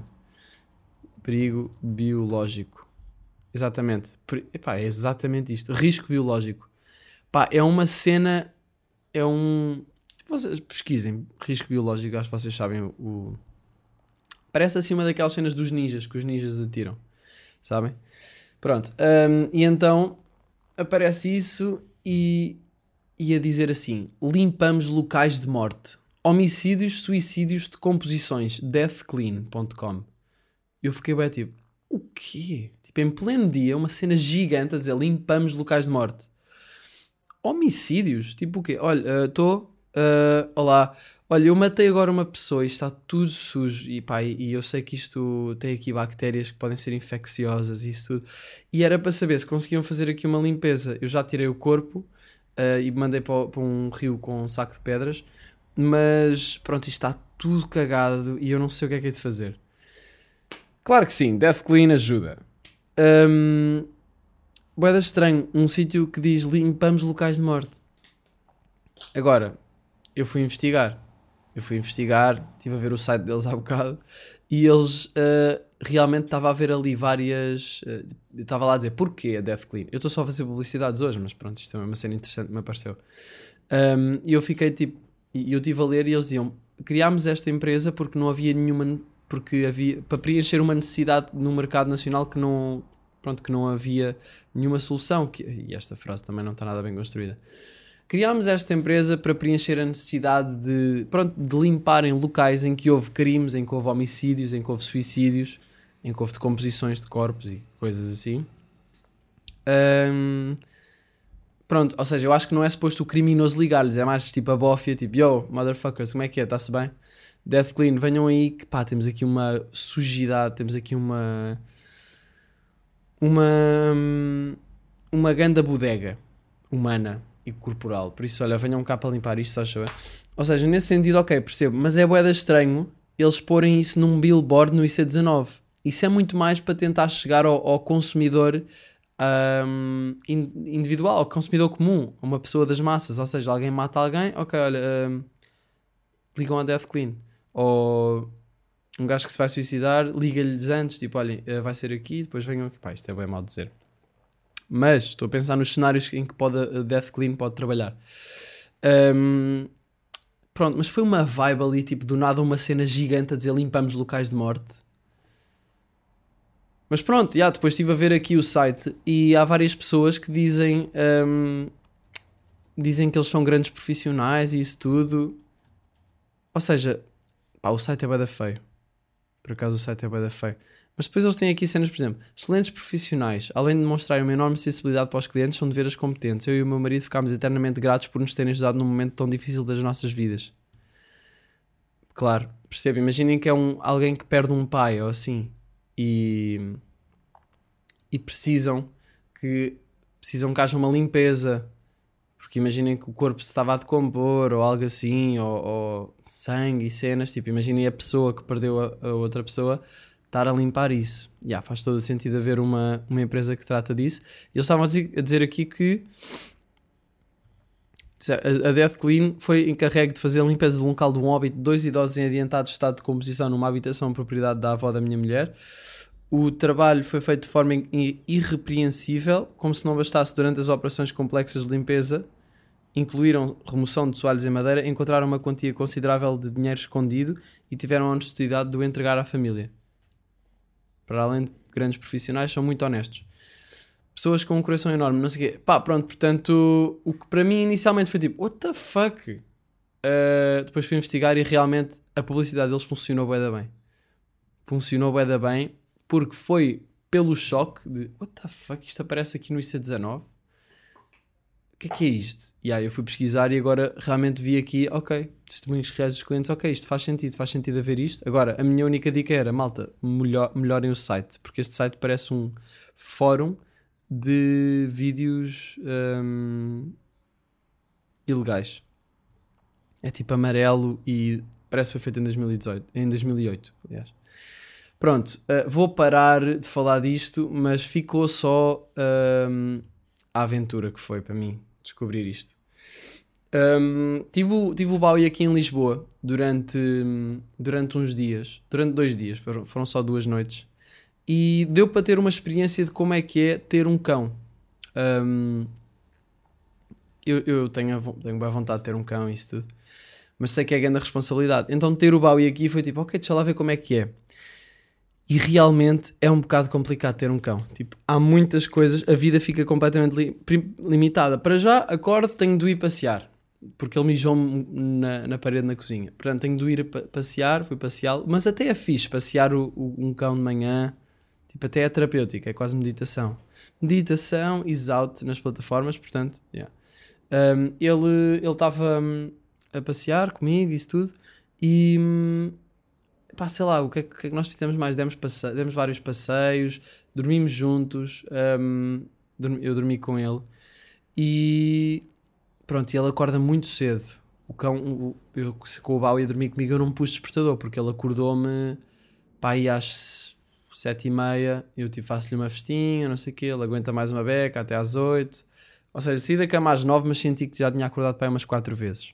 Speaker 2: Perigo biológico. Exatamente. Epá, é exatamente isto. Risco biológico. É uma cena. É um. Vocês pesquisem. Risco biológico, acho que vocês sabem o. Parece assim uma daquelas cenas dos ninjas que os ninjas atiram. Sabem? Pronto. hum, e então aparece isso e, e a dizer assim: limpamos locais de morte. Homicídios, suicídios, decomposições. Deathclean.com. Eu fiquei bem tipo: o quê? Tipo, em pleno dia, uma cena gigante a dizer limpamos locais de morte. Homicídios? Tipo o quê? Olha, estou. olá. Olha, eu matei agora uma pessoa e está tudo sujo. E pá, e eu sei que isto tem aqui bactérias que podem ser infecciosas e isso tudo. E era para saber se conseguiam fazer aqui uma limpeza. Eu já tirei o corpo ah, e mandei para, para um rio com um saco de pedras. Mas pronto, isto está tudo cagado e eu não sei o que é que é de fazer. Claro que sim, Death Clean ajuda. Um, Boeda estranho, um sítio que diz limpamos locais de morte. Agora, eu fui investigar. Eu fui investigar, estive a ver o site deles há bocado e eles ah, realmente estava a ver ali várias. eh, Estava lá a dizer porquê a Death Clean. Eu estou só a fazer publicidades hoje, mas pronto, isto é uma cena interessante me apareceu. Um, E eu fiquei tipo. E eu estive a ler e eles diziam: criámos esta empresa porque não havia nenhuma. Porque havia. para preencher uma necessidade no mercado nacional que não. Pronto, que não havia nenhuma solução. Que, e esta frase também não está nada bem construída. Criámos esta empresa para preencher a necessidade de, pronto, de limparem locais em que houve crimes, em que houve homicídios, em que houve suicídios, em que houve decomposições de corpos e coisas assim. Ahm, pronto, ou seja, eu acho que não é suposto o criminoso ligar-lhes, é mais tipo a bófia, tipo, yo, motherfuckers, como é que é? Está-se bem? Death Clean, venham aí que pá, temos aqui uma sujidade, temos aqui uma. Uma. Uma ganda bodega humana e corporal. Por isso, olha, venham cá para limpar isto, estás a ver? Ou seja, nesse sentido, ok, percebo, mas é boeda estranho eles porem isso num billboard no IC19. Isso é muito mais para tentar chegar ao, ao consumidor in- individual, ao consumidor comum, a uma pessoa das massas. Ou seja, alguém mata alguém, ok, olha, ahm, ligam a Death Clean. Ou um gajo que se vai suicidar, liga-lhes antes, tipo, olhem, eh, vai ser aqui, depois venham aqui. Pá, isto é bem mal dizer. Mas estou a pensar nos cenários em que pode, a Death Clean pode trabalhar. Ahm, pronto, mas foi uma vibe ali, tipo, do nada uma cena gigante a dizer limpamos locais de morte. Mas pronto, já, depois estive a ver aqui o site e há várias pessoas que dizem ahm, dizem que eles são grandes profissionais e isso tudo. Ou seja, pá, o site é bada feio. Por acaso o site é bada feio. Mas depois eles têm aqui cenas, por exemplo, excelentes profissionais, além de demonstrarem uma enorme sensibilidade para os clientes, são de veras competentes. Eu e o meu marido ficámos eternamente gratos por nos terem ajudado num momento tão difícil das nossas vidas. Claro, percebo. Imaginem que é um, alguém que perde um pai ou assim e, e precisam que precisam que haja uma limpeza. Porque imaginem que o corpo se estava a decompor ou algo assim, ou, ou sangue e cenas. Tipo, imaginem a pessoa que perdeu a, a outra pessoa estar a limpar isso. Yeah, faz todo o sentido haver uma, uma empresa que trata disso. E eles estavam a dizer, a dizer aqui que a, Death Clean foi encarregue de fazer a limpeza um local de um óbito de dois idosos em adiantado estado de composição numa habitação propriedade da avó da minha mulher. O trabalho foi feito de forma irrepreensível, como se não bastasse durante as operações complexas de limpeza, incluíram remoção de soalhos em madeira, encontraram uma quantia considerável de dinheiro escondido e tiveram a honestidade de o entregar à família. Para além de grandes profissionais, são muito honestos. Pessoas com um coração enorme, não sei o quê. Pá, pronto, portanto, o que para mim inicialmente foi tipo, what the fuck? Uh, depois fui investigar e realmente a publicidade deles funcionou bué da bem. Funcionou bué da bem porque foi pelo choque de what the fuck, isto aparece aqui no IC19? Que é que é isto? E aí eu fui pesquisar e agora realmente vi aqui, ok, testemunhos reais dos clientes, ok, isto faz sentido, faz sentido haver isto. Agora, a minha única dica era, malta, melhor, melhorem o site, porque este site parece um fórum de vídeos hum, ilegais. É tipo amarelo e parece que foi feito em 2018, em 2008, aliás. Pronto, uh, vou parar de falar disto, mas ficou só hum, a aventura que foi para mim descobrir isto. Hum, tive, o, tive o Bowie aqui em Lisboa durante, durante uns dias, durante dois dias, foram, foram só duas noites, e deu para ter uma experiência de como é que é ter um cão. Hum, eu, eu tenho, a, tenho bem vontade de ter um cão e isso tudo, mas sei que é grande a responsabilidade. Então ter o Bowie aqui foi tipo, ok, deixa lá ver como é que é. E realmente é um bocado complicado ter um cão. Tipo, há muitas coisas, a vida fica completamente li- limitada. Para já, acordo, tenho de ir passear. Porque ele mijou-me na, na parede na cozinha. Portanto, tenho de ir pa- passear, fui passeá-lo. Mas até é fixe passear o, o- um cão de manhã. Tipo, até é terapêutico, é quase meditação. Meditação, is nas plataformas, portanto, yeah. Um, ele estava hum, a passear comigo, isso tudo. E hum, pá, sei lá, o que é, que o que é que nós fizemos mais? Demos, passe- demos vários passeios, dormimos juntos, dormi- eu dormi com ele e pronto, e ele acorda muito cedo. O cão, o, eu com o Bau ia dormir comigo, eu não pus despertador, porque ele acordou-me pá, aí às sete e meia, eu tipo faço-lhe uma festinha, não sei o quê, ele aguenta mais uma beca até às oito. Ou seja, saí da cama às nove, mas senti que já tinha acordado para aí umas quatro vezes.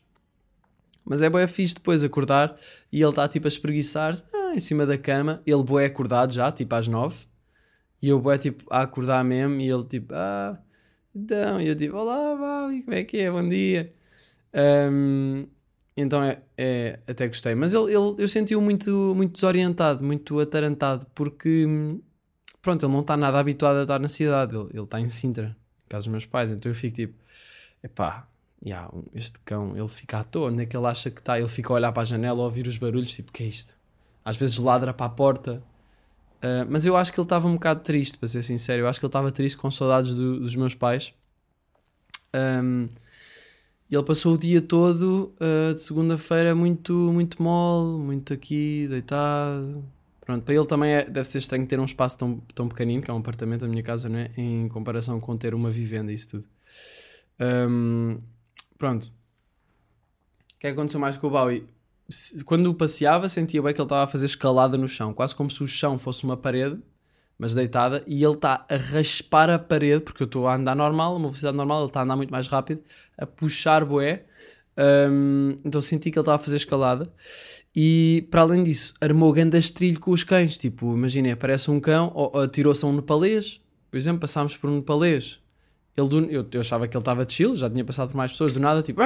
Speaker 2: Mas é bem fixe depois acordar e ele está tipo a espreguiçar-se. Ah, em cima da cama, ele bué acordado já, tipo às nove, e eu bué tipo a acordar mesmo, e ele tipo, ah, então, e eu tipo, olá, Bali, como é que é, bom dia. Um, então é, é, até gostei, mas ele, ele, eu senti-o muito, muito desorientado, muito atarantado, porque pronto, ele não está nada habituado a estar na cidade, ele, ele está em Sintra, casa dos meus pais, então eu fico tipo, epá, yeah, este cão, ele fica à toa, onde é que ele acha que está? Ele fica a olhar para a janela, a ouvir os barulhos, tipo, que é isto? Às vezes ladra para a porta. Uh, mas eu acho que ele estava um bocado triste, para ser sincero. Eu acho que ele estava triste com saudades do, dos meus pais. Um, ele passou o dia todo uh, de segunda-feira muito, muito mole, muito aqui, deitado. Pronto, para ele também é, deve ser estranho ter um espaço tão, tão pequenino, que é um apartamento, a minha casa, não é? Em comparação com ter uma vivenda e isso tudo. Um, pronto. O que é que aconteceu mais com o Bowie? Quando o passeava, sentia bem que ele estava a fazer escalada no chão, quase como se o chão fosse uma parede, mas deitada, e ele está a raspar a parede, porque eu estou a andar normal, uma velocidade normal, ele está a andar muito mais rápido, a puxar boé. Um, então senti que ele estava a fazer escalada. E para além disso, armou grande estrilho com os cães. Tipo, imagina, aparece um cão, atirou-se a um nepalês, por exemplo, passámos por um nepalês ele do, eu, eu achava que ele estava chill, já tinha passado por mais pessoas, do nada, tipo,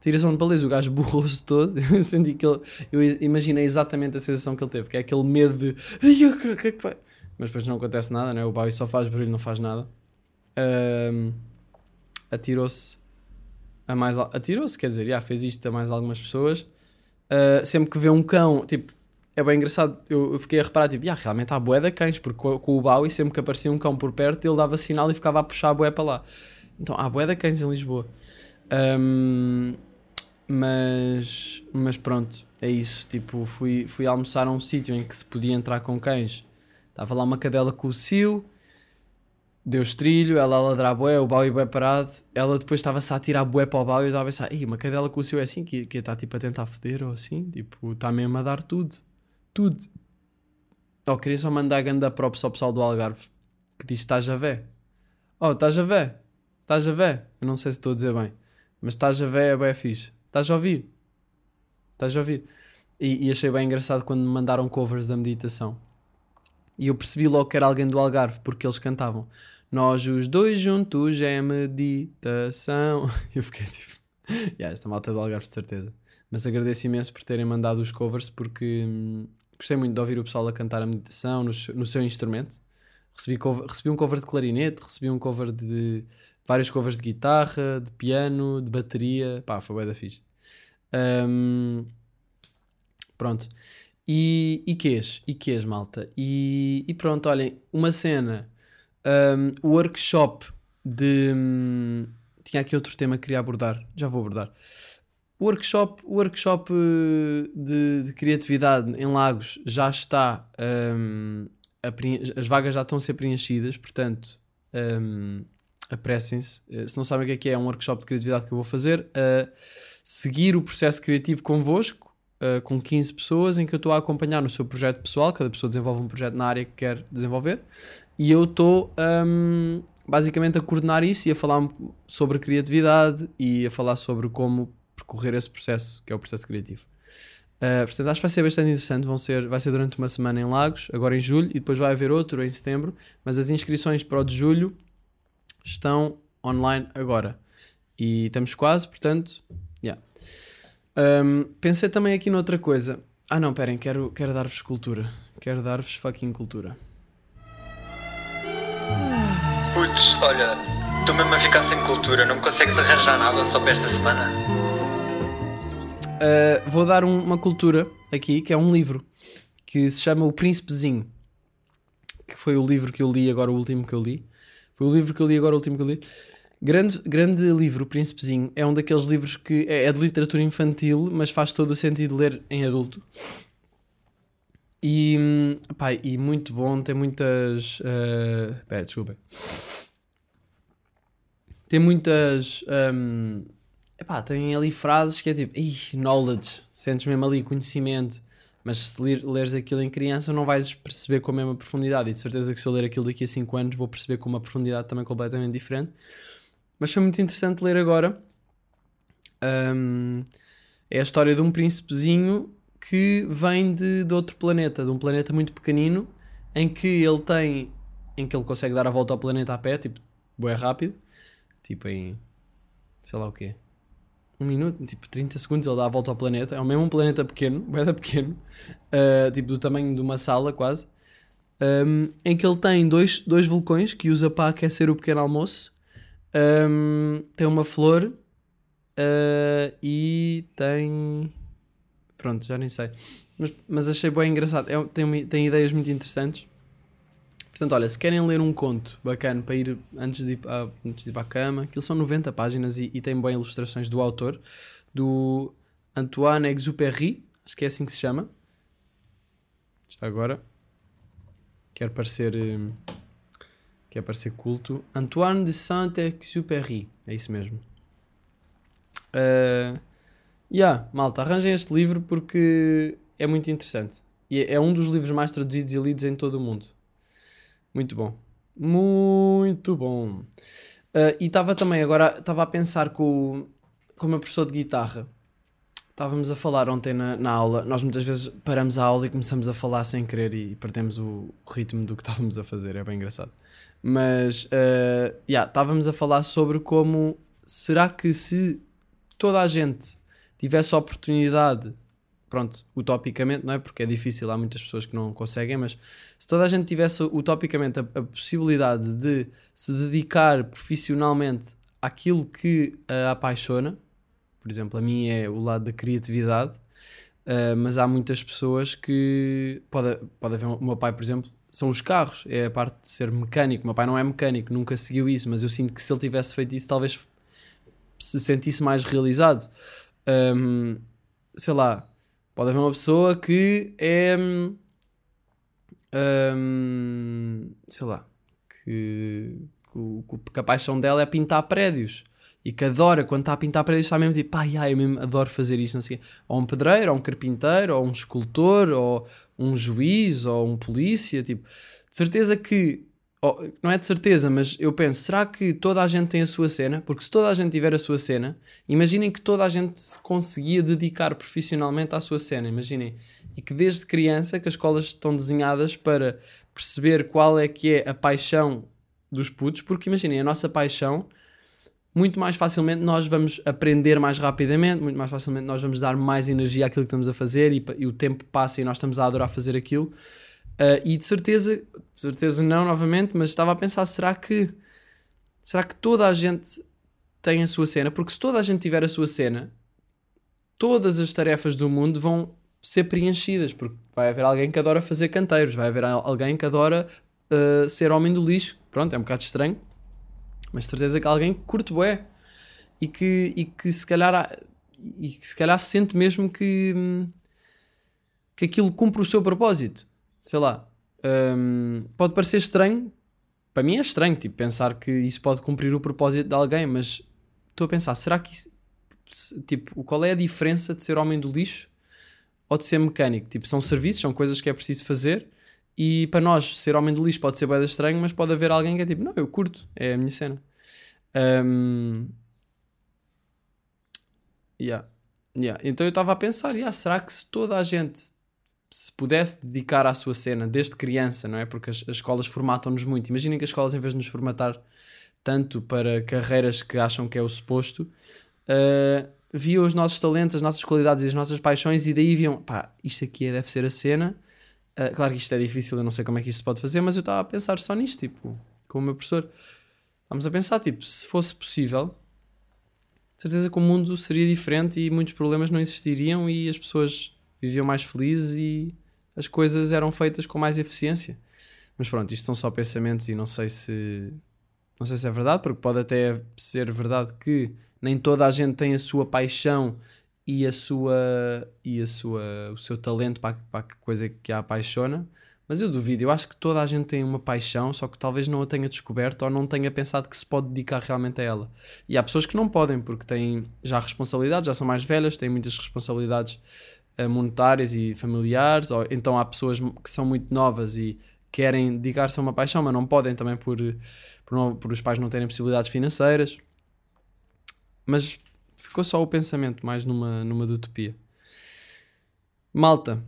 Speaker 2: tiração de beleza, o gajo borrou-se todo. (laughs) Eu senti que ele, eu imaginei exatamente a sensação que ele teve, que é aquele medo de, é que vai? Mas depois não acontece nada, né? o Bowie só faz barulho, não faz nada. Um, atirou-se a mais, atirou-se, quer dizer, já fez isto a mais algumas pessoas. Uh, sempre que vê um cão, tipo, é bem engraçado. Eu, fiquei a reparar, tipo, yeah, realmente há bué de cães, porque com, o Bowie, sempre que aparecia um cão por perto, ele dava sinal e ficava a puxar a bué para lá. Então há bué de cães em Lisboa. Um, mas, mas pronto, é isso. Tipo, fui, fui almoçar a um sítio em que se podia entrar com cães. Estava lá uma cadela com o Cio, deu estrilho, ela a ladrar bué, o Bowie bué parado. Ela depois estava-se a tirar bué para o Bowie e eu estava a pensar, uma cadela com o Cio é assim, que está tipo a tentar foder ou assim, tipo, está mesmo a dar tudo tudo. Oh, queria só mandar a ganda props ao pessoal do Algarve que diz estás a ver. Oh, estás a ver? Estás a ver? Eu não sei se estou a dizer bem, mas estás a ver é bem fixe. Estás a ouvir? Estás a ouvir? E, e, achei bem engraçado quando me mandaram covers da meditação. E eu percebi logo que era alguém do Algarve, porque eles cantavam Nós os dois juntos é meditação. (laughs) Eu fiquei tipo, yeah, esta malta é do Algarve de certeza. Mas agradeço imenso por terem mandado os covers, porque hum, gostei muito de ouvir o pessoal a cantar a meditação no, no seu instrumento. Recebi, cover, recebi um cover de clarinete, recebi um cover de vários covers de guitarra, de piano, de bateria. Pá, foi bem da fixe. Um, pronto. E, e quês? E quês, malta? E, e pronto, olhem, uma cena. Um, workshop de. Hum, tinha aqui outro tema que queria abordar. Já vou abordar. Workshop, workshop eh, de, de criatividade em Lagos já está. Um, a, as vagas já estão a ser preenchidas, portanto, um, apressem-se. Eh, se não sabem o que é que é, é um workshop de criatividade que eu vou fazer, uh, seguir o processo criativo convosco, uh, com 15 pessoas, em que eu estou a acompanhar no seu projeto pessoal, cada pessoa desenvolve um projeto na área que quer desenvolver, e eu estou um, basicamente a coordenar isso e a falar sobre criatividade e a falar sobre como percorrer esse processo, que é o processo criativo. Uh, portanto, acho que vai ser bastante interessante. Vão ser, vai ser durante uma semana em Lagos, agora em julho, e depois vai haver outro em setembro. Mas as inscrições para o de julho estão online agora. E estamos quase, portanto, yeah. Um, pensei também aqui noutra coisa. Ah, não, esperem, quero, quero dar-vos cultura. Quero dar-vos fucking cultura.
Speaker 3: Putz, olha, estou mesmo a ficar sem cultura. Não me consegues arranjar nada só para esta semana?
Speaker 2: Uh, vou dar um, uma cultura aqui, que é um livro que se chama O Príncipezinho, que foi o livro que eu li agora, o último que eu li. Foi o livro que eu li agora, o último que eu li. Grande, grande livro, O Príncipezinho. É um daqueles livros que é, é de literatura infantil, mas faz todo o sentido ler em adulto. E, pá, e muito bom, tem muitas. Uh, pera, desculpa. Tem muitas. Um, Epá, tem ali frases que é tipo, knowledge, sentes mesmo ali conhecimento, mas se ler, leres aquilo em criança não vais perceber com a mesma profundidade. E de certeza que se eu ler aquilo daqui a 5 anos vou perceber com uma profundidade também completamente diferente. Mas foi muito interessante ler agora. Um, é a história de um príncipezinho que vem de, de outro planeta, de um planeta muito pequenino, em que ele tem, em que ele consegue dar a volta ao planeta a pé, tipo, bué rápido, tipo em, sei lá o quê, um minuto, tipo 30 segundos ele dá a volta ao planeta, é o mesmo planeta pequeno, (laughs) bué da pequeno, uh, tipo do tamanho de uma sala quase, um, em que ele tem dois, dois vulcões que usa para aquecer o pequeno almoço, um, tem uma flor uh, e tem. Pronto, já nem sei. Mas, mas achei bem engraçado. É, tem, tem ideias muito interessantes. Portanto, olha, se querem ler um conto bacana para ir antes de ir, antes de ir para a cama, aquilo são 90 páginas e, e tem bem ilustrações do autor, do Antoine Exupéry, acho que é assim que se chama. Já agora. Quer parecer. hum, Quer parecer culto. Antoine de Saint-Exupéry. É isso mesmo. Uh, yeah, malta, arranjem este livro porque é muito interessante. E é, é um dos livros mais traduzidos e lidos em todo o mundo. Muito bom. Muito bom. Uh, e estava também agora, estava a pensar com, com o meu professor de guitarra. Estávamos a falar ontem na, na aula. Nós muitas vezes paramos a aula e começamos a falar sem querer e perdemos o, o ritmo do que estávamos a fazer. É bem engraçado. Mas, uh, yeah, estávamos a falar sobre como será que se toda a gente tivesse a oportunidade, pronto, utopicamente, não é? Porque é difícil, há muitas pessoas que não conseguem, mas se toda a gente tivesse utopicamente a, a possibilidade de se dedicar profissionalmente àquilo que a apaixona, por exemplo, a mim é o lado da criatividade, uh, mas há muitas pessoas que pode, pode haver o meu pai, por exemplo, são os carros, é a parte de ser mecânico. O meu pai não é mecânico, nunca seguiu isso, mas eu sinto que se ele tivesse feito isso, talvez se sentisse mais realizado. Um, sei lá, pode haver uma pessoa que é. um, sei lá, que, que, que a paixão dela é pintar prédios e que adora, quando está a pintar prédios, está mesmo tipo, ai, ai, eu mesmo adoro fazer isto, não sei. Ou um pedreiro, ou um carpinteiro, ou um escultor, ou um juiz, ou um polícia, tipo, de certeza que, ou, não é de certeza, mas eu penso, será que toda a gente tem a sua cena? Porque se toda a gente tiver a sua cena, imaginem que toda a gente se conseguia dedicar profissionalmente à sua cena, imaginem. E que desde criança que as escolas estão desenhadas para perceber qual é que é a paixão dos putos, porque imaginem, a nossa paixão muito mais facilmente nós vamos aprender mais rapidamente, muito mais facilmente nós vamos dar mais energia àquilo que estamos a fazer e, e o tempo passa e nós estamos a adorar fazer aquilo. Ah, e de certeza, de certeza não novamente, mas estava a pensar, será que será que toda a gente tem a sua cena? Porque se toda a gente tiver a sua cena, todas as tarefas do mundo vão ser preenchidas, porque vai haver alguém que adora fazer canteiros, vai haver al- alguém que adora ah, ser homem do lixo. Pronto, é um bocado estranho, mas de certeza que alguém que curte bué e que, e que se calhar e que se calhar sente mesmo que que aquilo cumpre o seu propósito sei lá hum, pode parecer estranho para mim é estranho tipo, pensar que isso pode cumprir o propósito de alguém mas estou a pensar será que isso, tipo qual é a diferença de ser homem do lixo ou de ser mecânico tipo são serviços são coisas que é preciso fazer e para nós, ser homem do lixo pode ser bem estranho, mas pode haver alguém que é tipo, não, eu curto, é a minha cena. Um, yeah. Yeah. Então eu estava a pensar, yeah, será que se toda a gente se pudesse dedicar à sua cena desde criança, não é? Porque as, as escolas formatam-nos muito. Imaginem que as escolas, em vez de nos formatar tanto para carreiras que acham que é o suposto, uh, viam os nossos talentos, as nossas qualidades e as nossas paixões e daí viam, pá, isto aqui é- deve ser a cena. Uh, claro que isto é difícil, eu não sei como é que isto se pode fazer, mas eu estava a pensar só nisto, tipo, com o meu professor. Estávamos a pensar, tipo, se fosse possível, certeza que o mundo seria diferente e muitos problemas não existiriam e as pessoas viviam mais felizes e as coisas eram feitas com mais eficiência. Mas pronto, isto são só pensamentos e não sei se não sei se é verdade, porque pode até ser verdade que nem toda a gente tem a sua paixão e a sua e a sua o seu talento para, para a coisa que a apaixona. Mas eu duvido, eu acho que toda a gente tem uma paixão, só que talvez não a tenha descoberto ou não tenha pensado que se pode dedicar realmente a ela. E há pessoas que não podem, porque têm já responsabilidades, já são mais velhas, têm muitas responsabilidades monetárias e familiares, ou então há pessoas que são muito novas e querem dedicar-se a uma paixão, mas não podem também por, por, não- por os pais não terem possibilidades financeiras. Mas ficou só o pensamento, mais numa, numa de utopia. Malta,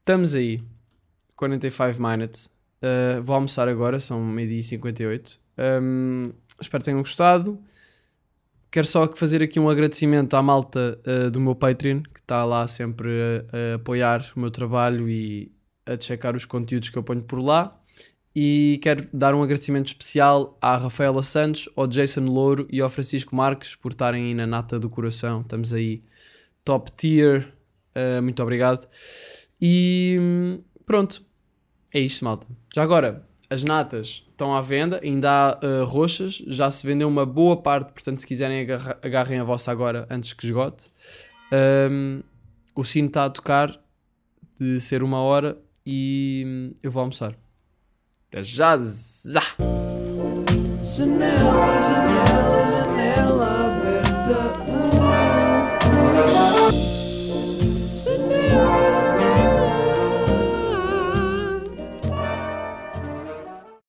Speaker 2: estamos aí. 45 minutes. Uh, vou almoçar agora, são meio-dia e 58. Um, espero que tenham gostado. Quero só fazer aqui um agradecimento à malta uh, do meu Patreon, que está lá sempre a, a apoiar o meu trabalho e a checar os conteúdos que eu ponho por lá. E quero dar um agradecimento especial à Rafaela Santos, ao Jason Louro e ao Francisco Marques por estarem aí na nata do coração. Estamos aí top tier. Uh, muito obrigado. E hum, pronto, é isto, malta. Já agora, as natas estão à venda, ainda há uh, roxas, já se vendeu uma boa parte, portanto, se quiserem, agarra- agarrem a vossa agora antes que esgote. Um, o sino está a tocar de ser uma hora e hum, eu vou almoçar. Até já! Zá!
Speaker 1: Janela,